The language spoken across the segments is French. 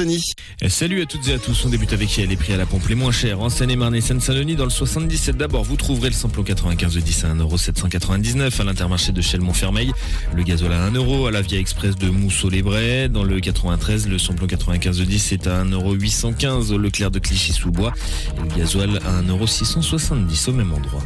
Anthony. Salut à toutes et à tous. On débute avec les prix à la pompe les moins chers. En Seine-et-Marne et Seine-Saint-Denis, dans le 77 d'abord, vous trouverez le samplon 95 de 10 à 1,799€ à l'intermarché de Chelles-Montfermeil. Le gazole à 1€, à la Via Express de Mousseau-les-Brais. Dans le 93, le samplon 95 de 10 est à 1,815€ au Leclerc de Clichy-sous-Bois. Le gasoil à 1,670€ au même endroit.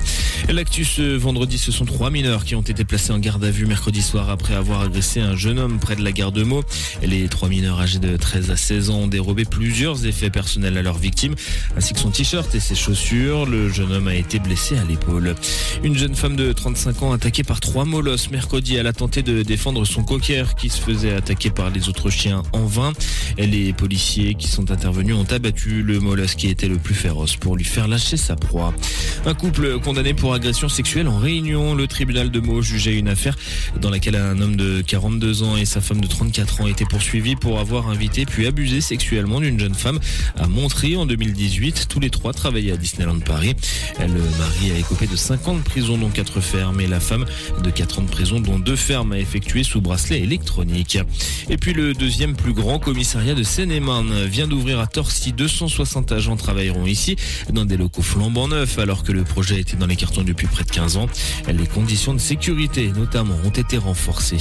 L'actu ce vendredi, ce sont trois mineurs qui ont été placés en garde à vue mercredi soir après avoir agressé un jeune homme près de la gare de Meaux. Les trois mineurs âgés de 13 à 16 ans ont dérobé plusieurs effets personnels à leur victime, ainsi que son t-shirt et ses chaussures. Le jeune homme a été blessé à l'épaule. Une jeune femme de 35 ans attaquée par trois molosses mercredi. Elle a tenté de défendre son cocker qui se faisait attaquer par les autres chiens en vain. Les policiers qui sont intervenus ont abattu le molosse qui était le plus féroce pour lui faire lâcher sa proie. Un couple condamné pour agression sexuelle en réunion. Le tribunal de Meaux jugeait une affaire dans laquelle un homme de 42 ans et sa femme de 34 ans étaient poursuivis pour avoir invité puis abusé sexuellement d'une jeune femme à Montry en 2018. Tous les trois travaillaient à Disneyland Paris. Le mari a écopé de 5 ans de prison dont 4 fermes et la femme de 4 ans de prison dont 2 fermes a effectué sous bracelet électronique. Et puis le deuxième plus grand commissariat de Seine-et-Marne vient d'ouvrir à Torcy. 260 agents travailleront ici dans des locaux flambant neufs alors que le projet était dans les cartons depuis près de 15 ans. Les conditions de sécurité notamment ont été renforcées.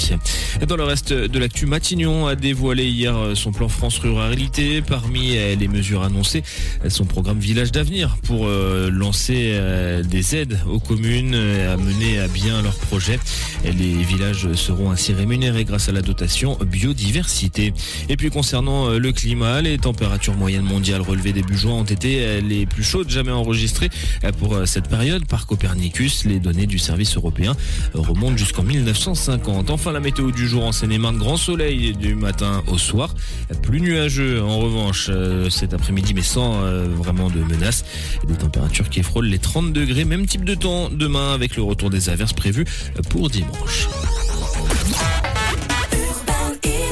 Dans le reste de l'actu, Matignon a dévoilé hier son plan France Ruralité. Parmi les mesures annoncées, son programme Village d'avenir pour euh, lancer euh, des aides aux communes à mener à bien leurs projets. Les villages seront ainsi rémunérés grâce à la dotation biodiversité. Et puis concernant euh, le climat, les températures moyennes mondiales relevées début juin ont été les plus chaudes jamais enregistrées pour cette période par Copernicus. Les données du service européen remontent jusqu'en 1950. Enfin, la météo du jour en Seine-et-Marne, grand soleil du matin au soir. Plus nuageux en revanche euh, cet après-midi, mais sans euh, vraiment de menaces. Des températures qui frôlent les 30 degrés. Même type de temps demain avec le retour des averses prévues pour dimanche.